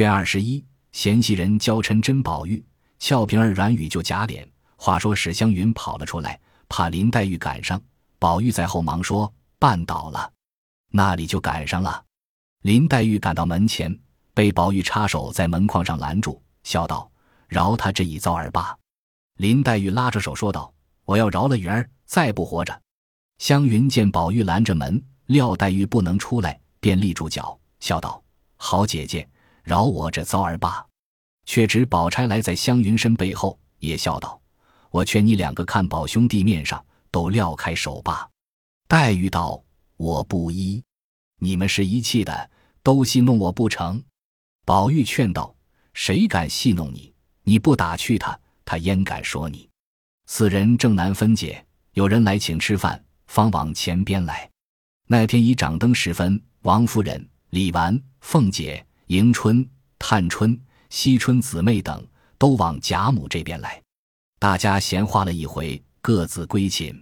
月二十一，嫌弃人娇嗔真宝玉，俏平儿软语就假脸。话说史湘云跑了出来，怕林黛玉赶上，宝玉在后忙说：“绊倒了。”那里就赶上了。林黛玉赶到门前，被宝玉插手在门框上拦住，笑道：“饶他这一遭儿罢。”林黛玉拉着手说道：“我要饶了云儿，再不活着。”湘云见宝玉拦着门，料黛玉不能出来，便立住脚，笑道：“好姐姐，饶我这遭儿罢。”却只宝钗来在湘云身背后，也笑道。我劝你两个看宝兄弟面上都撂开手吧。黛玉道：“我不依，你们是一气的，都戏弄我不成？”宝玉劝道：“谁敢戏弄你？你不打趣他，他焉敢说你？”四人正难分解，有人来请吃饭，方往前边来。那天已掌灯时分，王夫人、李纨、凤姐、迎春、探春、惜春姊妹等都往贾母这边来。大家闲话了一回，各自归寝。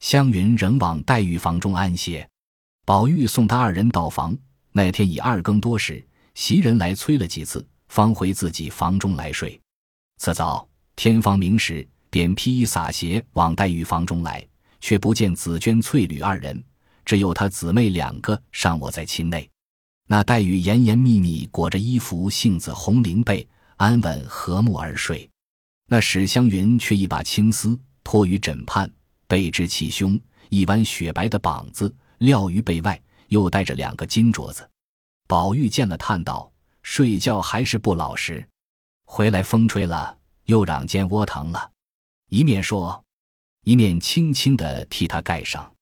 湘云仍往黛玉房中安歇。宝玉送他二人到房。那天已二更多时，袭人来催了几次，方回自己房中来睡。次早天方明时，便披衣洒鞋往黛玉房中来，却不见紫鹃、翠缕二人，只有他姊妹两个尚卧在寝内。那黛玉严严密密裹着衣服，杏子红绫被，安稳和睦而睡。那史湘云却一把青丝托于枕畔，背之气胸，一弯雪白的膀子撂于背外，又带着两个金镯子。宝玉见了，叹道：“睡觉还是不老实，回来风吹了，又嚷肩窝疼了。”一面说，一面轻轻的替他盖上。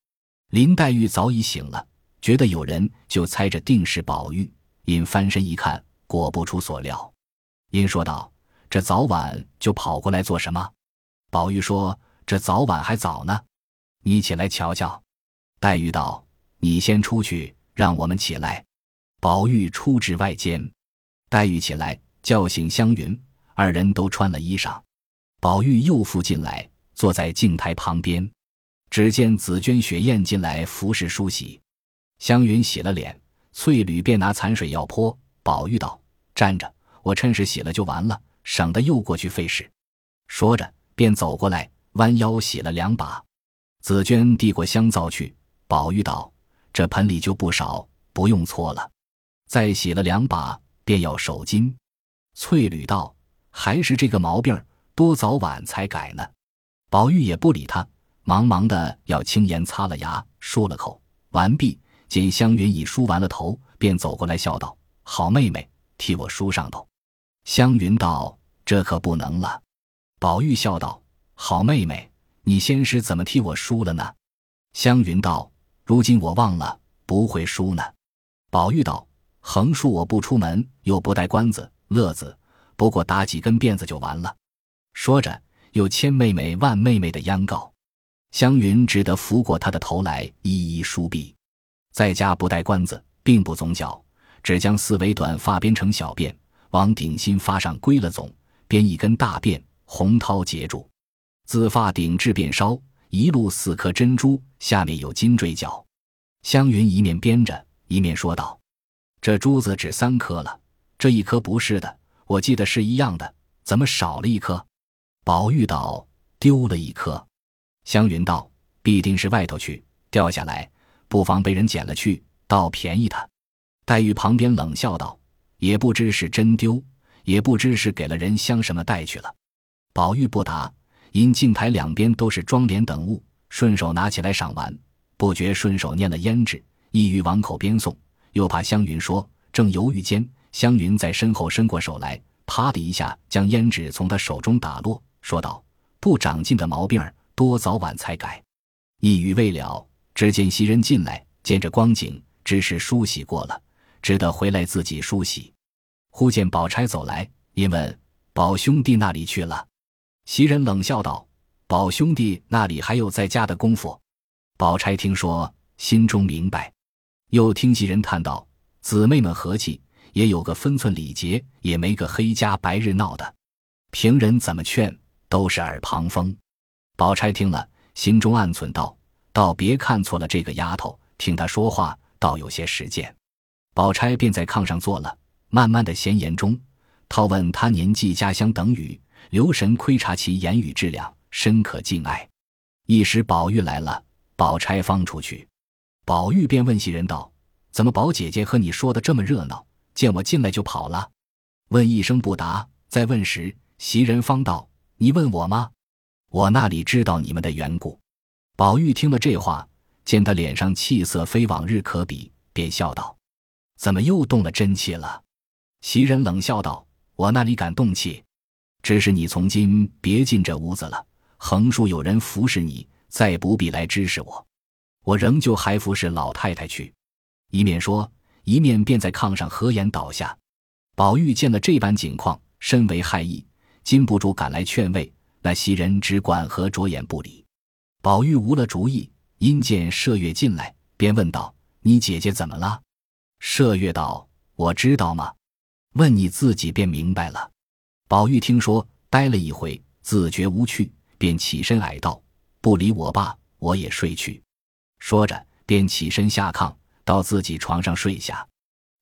林黛玉早已醒了，觉得有人，就猜着定是宝玉，因翻身一看，果不出所料，因说道。这早晚就跑过来做什么？宝玉说：“这早晚还早呢，你起来瞧瞧。”黛玉道：“你先出去，让我们起来。”宝玉出至外间，黛玉起来叫醒湘云，二人都穿了衣裳。宝玉又复进来，坐在镜台旁边。只见紫鹃、雪雁进来服侍梳洗，湘云洗了脸，翠缕便拿残水要泼。宝玉道：“站着，我趁势洗了就完了。”省得又过去费事，说着便走过来，弯腰洗了两把。紫鹃递过香皂去，宝玉道：“这盆里就不少，不用搓了。”再洗了两把，便要手巾。翠缕道：“还是这个毛病，多早晚才改呢。”宝玉也不理他，忙忙的要轻言擦了牙，漱了口。完毕，见湘云已梳完了头，便走过来笑道：“好妹妹，替我梳上头。”湘云道：“这可不能了。”宝玉笑道：“好妹妹，你先是怎么替我梳了呢？”湘云道：“如今我忘了，不会梳呢。”宝玉道：“横竖我不出门，又不带关子、乐子，不过打几根辫子就完了。”说着，又千妹妹万妹妹的央告。湘云只得扶过他的头来，一一梳毕。在家不带关子，并不总角，只将四围短发编成小辫。往顶心发上归了总，编一根大辫，红绦结住，自发顶至辫梢，一路四颗珍珠，下面有金坠角。湘云一面编着，一面说道：“这珠子只三颗了，这一颗不是的，我记得是一样的，怎么少了一颗？”宝玉道：“丢了一颗。”湘云道：“必定是外头去掉下来，不妨被人捡了去，倒便宜他。”黛玉旁边冷笑道。也不知是真丢，也不知是给了人香什么带去了。宝玉不答，因镜台两边都是妆奁等物，顺手拿起来赏玩，不觉顺手念了胭脂，意欲往口边送，又怕湘云说，正犹豫间，湘云在身后伸过手来，啪的一下将胭脂从他手中打落，说道：“不长进的毛病儿，多早晚才改。”一语未了，只见袭人进来，见这光景，只是梳洗过了，只得回来自己梳洗。忽见宝钗走来，因问：“宝兄弟那里去了？”袭人冷笑道：“宝兄弟那里还有在家的功夫？”宝钗听说，心中明白，又听袭人叹道：“姊妹们和气，也有个分寸礼节，也没个黑家白日闹的。平人怎么劝，都是耳旁风。”宝钗听了，心中暗忖道：“倒别看错了这个丫头，听她说话，倒有些实践。”宝钗便在炕上坐了。慢慢的闲言中，套问她年纪、家乡等语，留神窥察其言语质量，深可敬爱。一时宝玉来了，宝钗方出去，宝玉便问袭人道：“怎么宝姐姐和你说的这么热闹？见我进来就跑了？”问一声不答，再问时，袭人方道：“你问我吗？我那里知道你们的缘故？”宝玉听了这话，见他脸上气色非往日可比，便笑道：“怎么又动了真气了？”袭人冷笑道：“我那里敢动气？只是你从今别进这屋子了，横竖有人服侍你，再不必来支持我。我仍旧还服侍老太太去。”一面说，一面便在炕上合眼倒下。宝玉见了这般景况，深为害意，禁不住赶来劝慰。那袭人只管和着眼不理。宝玉无了主意，因见麝月进来，便问道：“你姐姐怎么了？”麝月道：“我知道吗？”问你自己便明白了。宝玉听说，呆了一回，自觉无趣，便起身矮道：“不理我罢，我也睡去。”说着，便起身下炕，到自己床上睡下。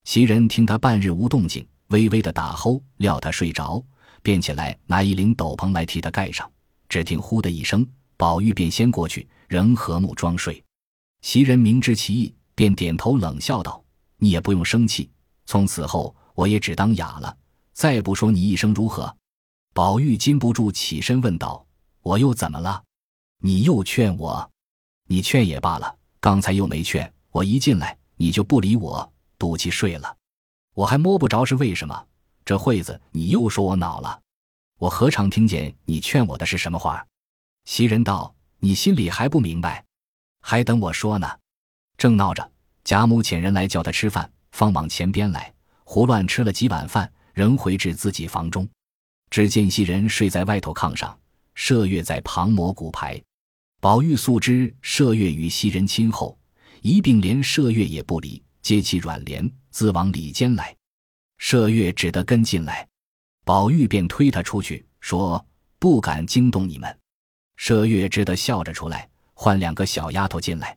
袭人听他半日无动静，微微的打呼，料他睡着，便起来拿一领斗篷来替他盖上。只听呼的一声，宝玉便先过去，仍和睦装睡。袭人明知其意，便点头冷笑道：“你也不用生气，从此后。”我也只当哑了，再不说你一声如何？宝玉禁不住起身问道：“我又怎么了？你又劝我？你劝也罢了，刚才又没劝。我一进来，你就不理我，赌气睡了。我还摸不着是为什么。这会子你又说我恼了，我何尝听见你劝我的是什么话？”袭人道：“你心里还不明白，还等我说呢。”正闹着，贾母遣人来叫他吃饭，方往前边来。胡乱吃了几碗饭，仍回至自己房中。只见袭人睡在外头炕上，麝月在旁磨骨牌。宝玉素知麝月与袭人亲厚，一并连麝月也不理，接起软帘，自往里间来。麝月只得跟进来，宝玉便推他出去，说：“不敢惊动你们。”麝月只得笑着出来，唤两个小丫头进来。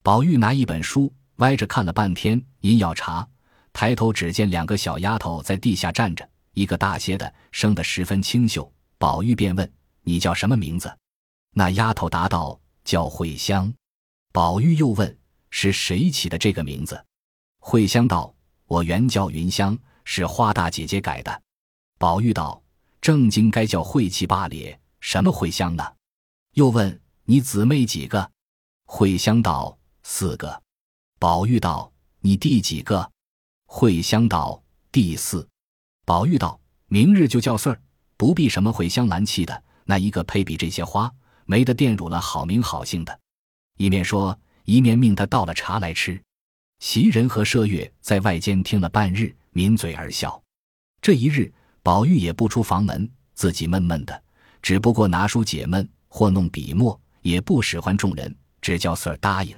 宝玉拿一本书，歪着看了半天，因要查。抬头只见两个小丫头在地下站着，一个大些的，生得十分清秀。宝玉便问：“你叫什么名字？”那丫头答道：“叫慧香。”宝玉又问：“是谁起的这个名字？”慧香道：“我原叫云香，是花大姐姐改的。”宝玉道：“正经该叫慧气罢咧，什么慧香呢？”又问：“你姊妹几个？”慧香道：“四个。”宝玉道：“你第几个？”慧香道：“第四。”宝玉道：“明日就叫岁儿，不必什么茴香兰气的，那一个配比这些花，没得玷辱了好名好姓的。”一面说，一面命他倒了茶来吃。袭人和麝月在外间听了半日，抿嘴而笑。这一日，宝玉也不出房门，自己闷闷的，只不过拿书解闷，或弄笔墨，也不使唤众人，只叫四儿答应。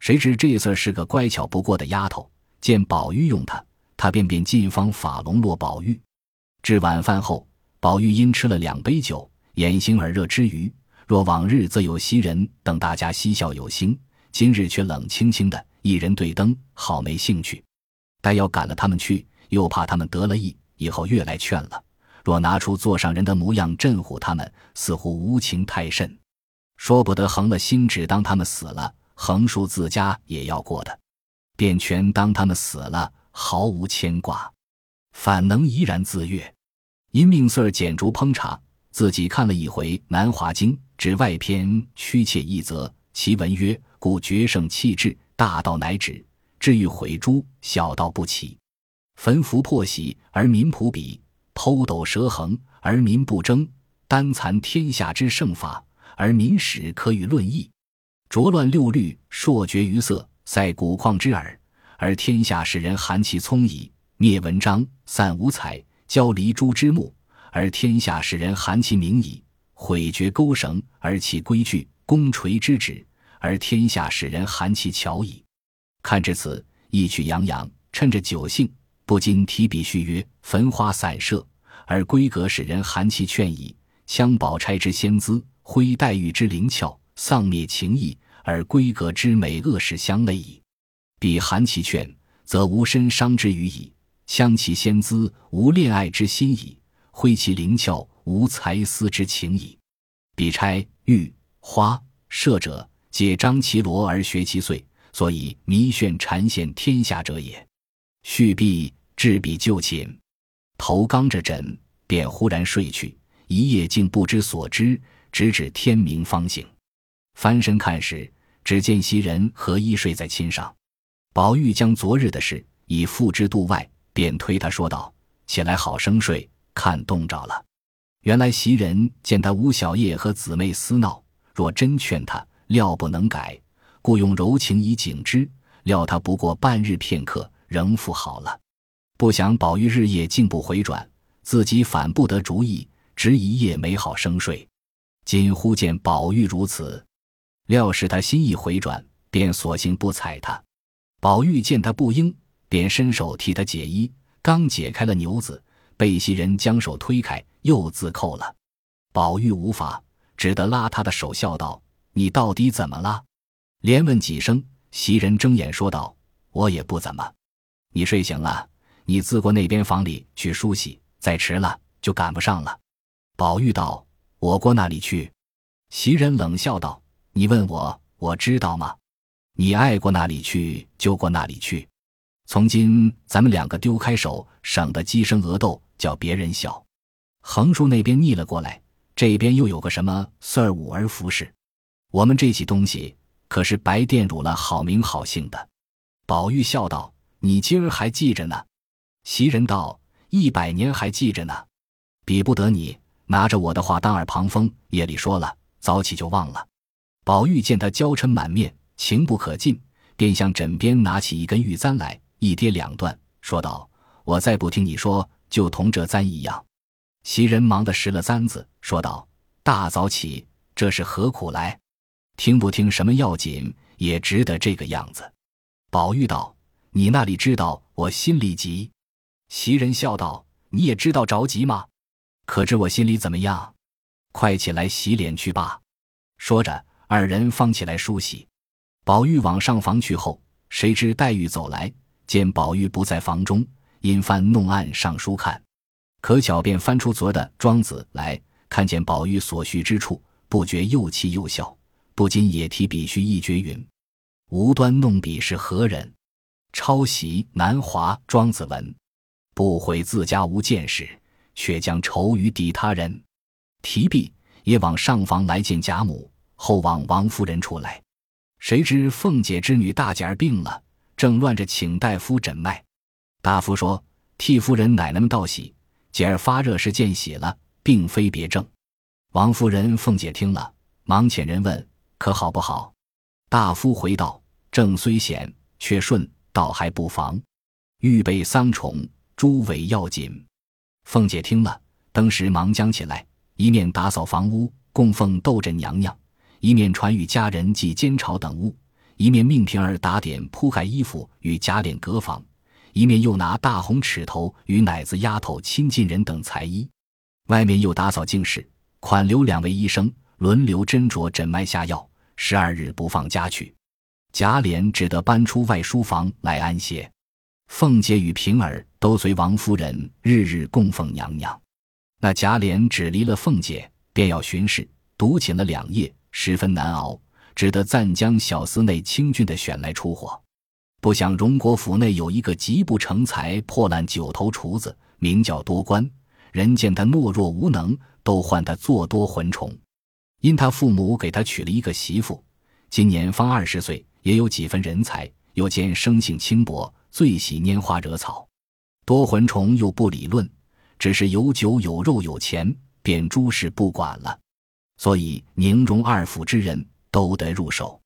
谁知这四儿是个乖巧不过的丫头。见宝玉用他，他便便进方法笼络宝玉。至晚饭后，宝玉因吃了两杯酒，眼醒耳热之余，若往日则有袭人等大家嬉笑有兴，今日却冷清清的，一人对灯，好没兴趣。待要赶了他们去，又怕他们得了意，以后越来劝了。若拿出座上人的模样镇唬他们，似乎无情太甚，说不得横了心，只当他们死了，横竖自家也要过的。便全当他们死了，毫无牵挂，反能怡然自悦。因命四儿捡烛烹茶，自己看了一回《南华经》，指外篇屈切一则，其文曰：“故绝圣弃智，大道乃止；至于毁诸，小道不起。焚符破玺而民朴鄙，剖斗蛇横而民不争，单残天下之圣法而民始可与论议，浊乱六律，朔绝于色。”塞古旷之耳，而天下使人寒其聪矣；灭文章，散五彩，交离珠之目，而天下使人寒其明矣；毁绝钩绳，而弃规矩，弓锤之指，而天下使人寒其巧矣。看至此，意趣洋洋，趁着酒兴，不禁提笔续曰：“焚花散射，而闺阁使人寒其劝矣；枪宝钗之仙姿，挥黛玉之灵俏，丧灭情意。”而闺阁之美恶事相类矣，彼含其劝，则无身伤之余矣。香其仙姿，无恋爱之心矣；挥其灵巧，无才思之情矣。比钗、玉、花、射者，皆张其罗而学其岁，所以迷炫缠陷天下者也。续毕，置笔就寝，头刚着枕，便忽然睡去，一夜竟不知所知，直至天明方醒。翻身看时，只见袭人和衣睡在衾上。宝玉将昨日的事已付之度外，便推他说道：“起来好生睡，看冻着了。”原来袭人见他吴小叶和姊妹厮闹，若真劝他，料不能改，故用柔情以警之。料他不过半日片刻，仍复好了。不想宝玉日夜竟不回转，自己反不得主意，直一夜没好生睡。今忽见宝玉如此。料是他心意回转，便索性不睬他。宝玉见他不应，便伸手替他解衣。刚解开了牛子，被袭人将手推开，又自扣了。宝玉无法，只得拉他的手，笑道：“你到底怎么了？”连问几声，袭人睁眼说道：“我也不怎么。你睡醒了，你自过那边房里去梳洗，再迟了就赶不上了。”宝玉道：“我过那里去？”袭人冷笑道。你问我，我知道吗？你爱过哪里去就过哪里去。从今咱们两个丢开手，省得鸡生鹅斗，叫别人笑。横竖那边逆了过来，这边又有个什么四儿五儿服侍，我们这起东西可是白玷辱了好名好姓的。宝玉笑道：“你今儿还记着呢？”袭人道：“一百年还记着呢，比不得你拿着我的话当耳旁风，夜里说了，早起就忘了。”宝玉见他娇嗔满面，情不可禁，便向枕边拿起一根玉簪来，一跌两断，说道：“我再不听你说，就同这簪一样。”袭人忙的拾了簪子，说道：“大早起，这是何苦来？听不听什么要紧，也值得这个样子。”宝玉道：“你那里知道我心里急？”袭人笑道：“你也知道着急吗？可知我心里怎么样？快起来洗脸去吧。”说着。二人方起来梳洗，宝玉往上房去后，谁知黛玉走来，见宝玉不在房中，因翻弄案上书看，可巧便翻出昨的《庄子》来，看见宝玉所叙之处，不觉又气又笑，不禁也提笔续一绝云：“无端弄笔是何人？抄袭南华庄子文，不悔自家无见识，却将愁于抵他人。”提笔也往上房来见贾母。后往王夫人出来，谁知凤姐之女大姐儿病了，正乱着请大夫诊脉。大夫说：“替夫人奶奶们道喜，姐儿发热是见喜了，并非别症。”王夫人、凤姐听了，忙遣人问：“可好不好？”大夫回道：“症虽险，却顺，倒还不妨。预备丧宠，诸位要紧。”凤姐听了，当时忙将起来，一面打扫房屋，供奉斗枕娘娘。一面传与家人祭煎炒等物，一面命平儿打点铺盖衣服与贾琏隔房，一面又拿大红尺头与奶子丫头亲近人等裁衣。外面又打扫净室，款留两位医生轮流斟酌诊脉下药，十二日不放家去。贾琏只得搬出外书房来安歇。凤姐与平儿都随王夫人日日供奉娘娘。那贾琏只离了凤姐，便要巡视，独寝了两夜。十分难熬，只得暂将小司内清俊的选来出火。不想荣国府内有一个极不成才、破烂九头厨子，名叫多官。人见他懦弱无能，都唤他做多魂虫。因他父母给他娶了一个媳妇，今年方二十岁，也有几分人才，又见生性轻薄，最喜拈花惹草。多魂虫又不理论，只是有酒有肉有钱，便诸事不管了。所以宁荣二府之人都得入手，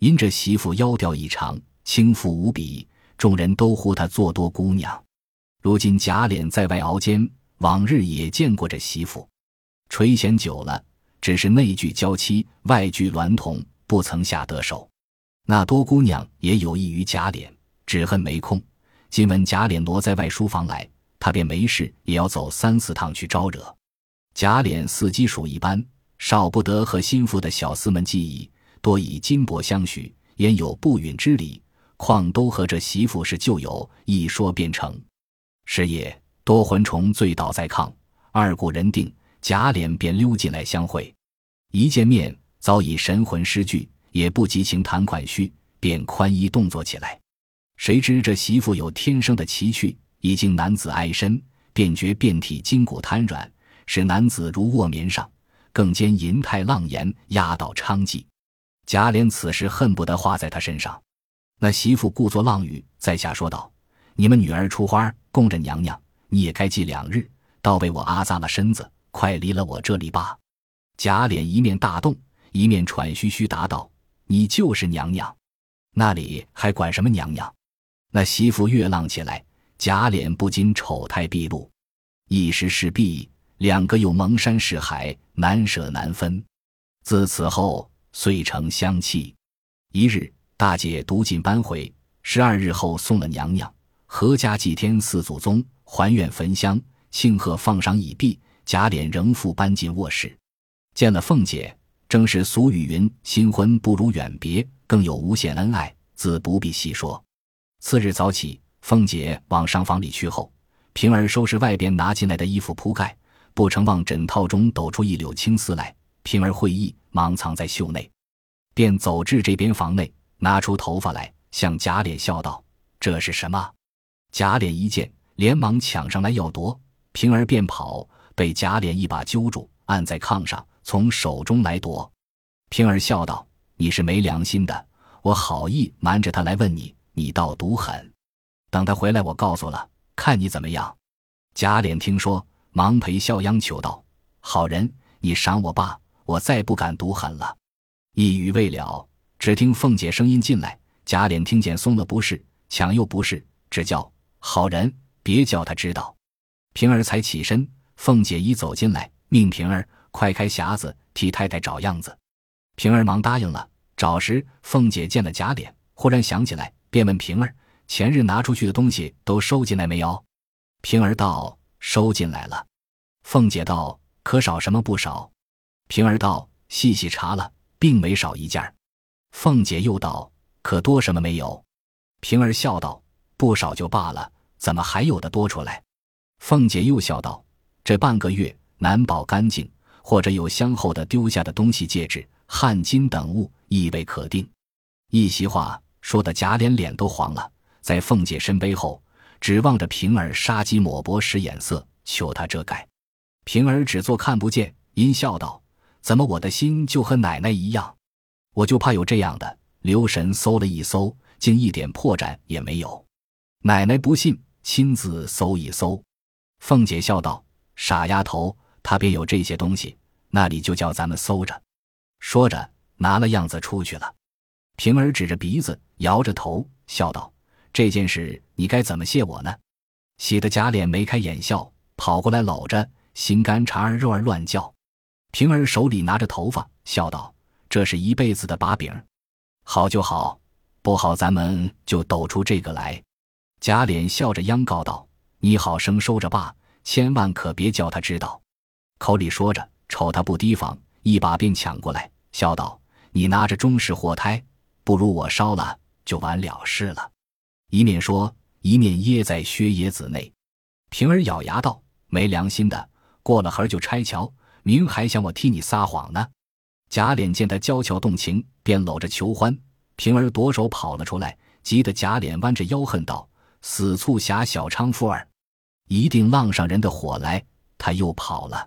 因这媳妇妖调异常，轻浮无比，众人都呼她做多姑娘。如今贾琏在外熬煎，往日也见过这媳妇，垂涎久了，只是内聚娇妻，外聚娈童，不曾下得手。那多姑娘也有意于贾琏，只恨没空。今闻贾琏挪在外书房来，他便没事也要走三四趟去招惹。贾琏似鸡黍一般。少不得和心腹的小厮们计议，多以金帛相许，焉有不允之理？况都和这媳妇是旧友，一说便成。是夜，多魂虫醉倒在炕，二顾人定，贾琏便溜进来相会。一见面，早已神魂失据，也不及情谈款絮，便宽衣动作起来。谁知这媳妇有天生的奇趣，一经男子爱身，便觉遍体筋骨瘫软，使男子如卧棉上，更兼银泰浪言，压倒娼妓。贾琏此时恨不得画在他身上。那媳妇故作浪语，在下说道：“你们女儿出花供着娘娘，你也该祭两日，倒被我阿扎了身子，快离了我这里吧。”贾琏一面大动，一面喘吁吁答道：“你就是娘娘，那里还管什么娘娘？”那媳妇越浪起来，贾琏不禁丑态毕露，一时势毕，两个又蒙山是海，难舍难分。自此后，遂成相弃。一日，大姐独进搬回，十二日后送了娘娘，阖家祭天四祖宗，还愿焚香庆贺，放赏已毕，贾琏仍复搬进卧室，见了凤姐，正是俗语云：“新婚不如远别”，更有无限恩爱，自不必细说。次日早起，凤姐往上房里去后，平儿收拾外边拿进来的衣服铺盖，不成往枕套中抖出一绺青丝来。平儿会意，忙藏在袖内，便走至这边房内，拿出头发来，向贾琏笑道：“这是什么？”贾琏一见，连忙抢上来要夺，平儿便跑，被贾琏一把揪住，按在炕上，从手中来夺。平儿笑道：“你是没良心的，我好意瞒着他来问你。”你倒毒狠，等他回来，我告诉了，看你怎么样。贾琏听说，忙陪笑央求道：“好人，你赏我罢，我再不敢毒狠了。”一语未了，只听凤姐声音进来。贾琏听见松了不是，抢又不是，只叫：“好人，别叫他知道。”平儿才起身，凤姐已走进来，命平儿快开匣子，替太太找样子。平儿忙答应了。找时，凤姐见了贾琏，忽然想起来。便问平儿：“前日拿出去的东西都收进来没有？”平儿道：“收进来了。”凤姐道：“可少什么不少？”平儿道：“细细查了，并没少一件。”凤姐又道：“可多什么没有？”平儿笑道：“不少就罢了，怎么还有的多出来？”凤姐又笑道：“这半个月难保干净，或者有香后的丢下的东西，戒指、汗巾等物，亦未可定。”一席话。说的贾琏脸都黄了，在凤姐身背后，指望着平儿杀鸡抹脖使眼色，求他遮盖。平儿只做看不见，阴笑道：“怎么我的心就和奶奶一样？我就怕有这样的。留神搜了一搜，竟一点破绽也没有。奶奶不信，亲自搜一搜。”凤姐笑道：“傻丫头，他便有这些东西，那里就叫咱们搜着。”说着，拿了样子出去了。平儿指着鼻子，摇着头，笑道：“这件事你该怎么谢我呢？”喜得贾琏眉开眼笑，跑过来搂着，心肝肠儿肉儿乱叫。平儿手里拿着头发，笑道：“这是一辈子的把柄，好就好，不好咱们就抖出这个来。”贾琏笑着央告道：“你好生收着吧，千万可别叫他知道。”口里说着，瞅他不提防，一把便抢过来，笑道：“你拿着中式火胎。”不如我烧了，就完了事了。一面说，一面掖在薛野子内。平儿咬牙道：“没良心的，过了河就拆桥，明还想我替你撒谎呢。”贾琏见他娇俏动情，便搂着求欢。平儿夺手跑了出来，急得贾琏弯着腰恨道：“死促狭小娼妇儿，一定浪上人的火来。”他又跑了。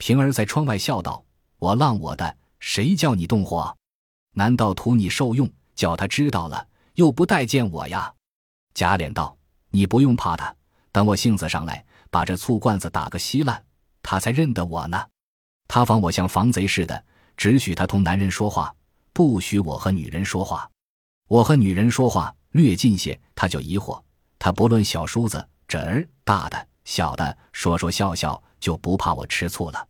平儿在窗外笑道：“我浪我的，谁叫你动火？”难道图你受用，叫他知道了又不待见我呀？贾琏道：“你不用怕他，等我性子上来，把这醋罐子打个稀烂，他才认得我呢。他防我像防贼似的，只许他同男人说话，不许我和女人说话。我和女人说话略近些，他就疑惑。他不论小叔子、侄儿、大的、小的，说说笑笑，就不怕我吃醋了。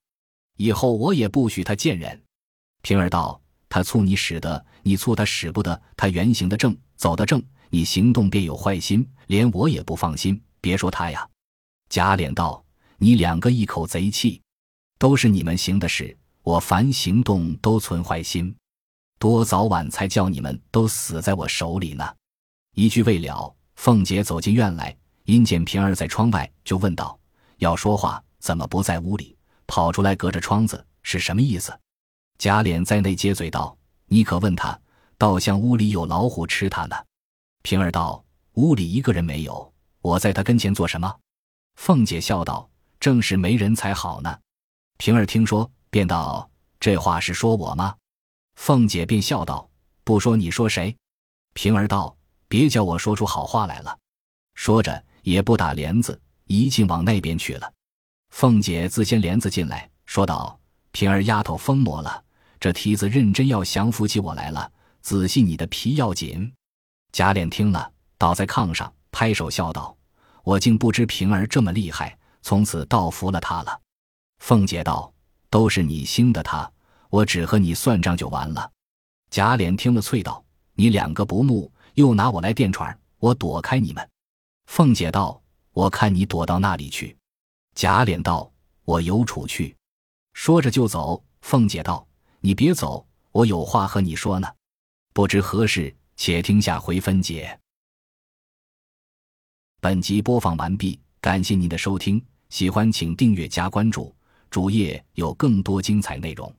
以后我也不许他见人。”平儿道。他促你使得，你促他使不得。他原行的正，走的正，你行动便有坏心，连我也不放心。别说他呀。贾琏道：“你两个一口贼气，都是你们行的事，我凡行动都存坏心，多早晚才叫你们都死在我手里呢。”一句未了，凤姐走进院来，因见平儿在窗外，就问道：“要说话，怎么不在屋里，跑出来隔着窗子，是什么意思？”贾琏在内接嘴道：“你可问他，倒像屋里有老虎吃他呢。”平儿道：“屋里一个人没有，我在他跟前做什么？”凤姐笑道：“正是没人才好呢。”平儿听说，便道：“这话是说我吗？”凤姐便笑道：“不说你说谁？”平儿道：“别叫我说出好话来了。”说着也不打帘子，一径往那边去了。凤姐自掀帘子进来，说道：“平儿丫头疯魔了。”这蹄子认真要降服起我来了，仔细你的皮要紧。贾琏听了，倒在炕上，拍手笑道：“我竟不知平儿这么厉害，从此倒服了他了。”凤姐道：“都是你兴的他，我只和你算账就完了。”贾琏听了，啐道：“你两个不睦，又拿我来垫喘我躲开你们。”凤姐道：“我看你躲到那里去。”贾琏道：“我有处去。”说着就走。凤姐道。你别走，我有话和你说呢。不知何事，且听下回分解。本集播放完毕，感谢您的收听，喜欢请订阅加关注，主页有更多精彩内容。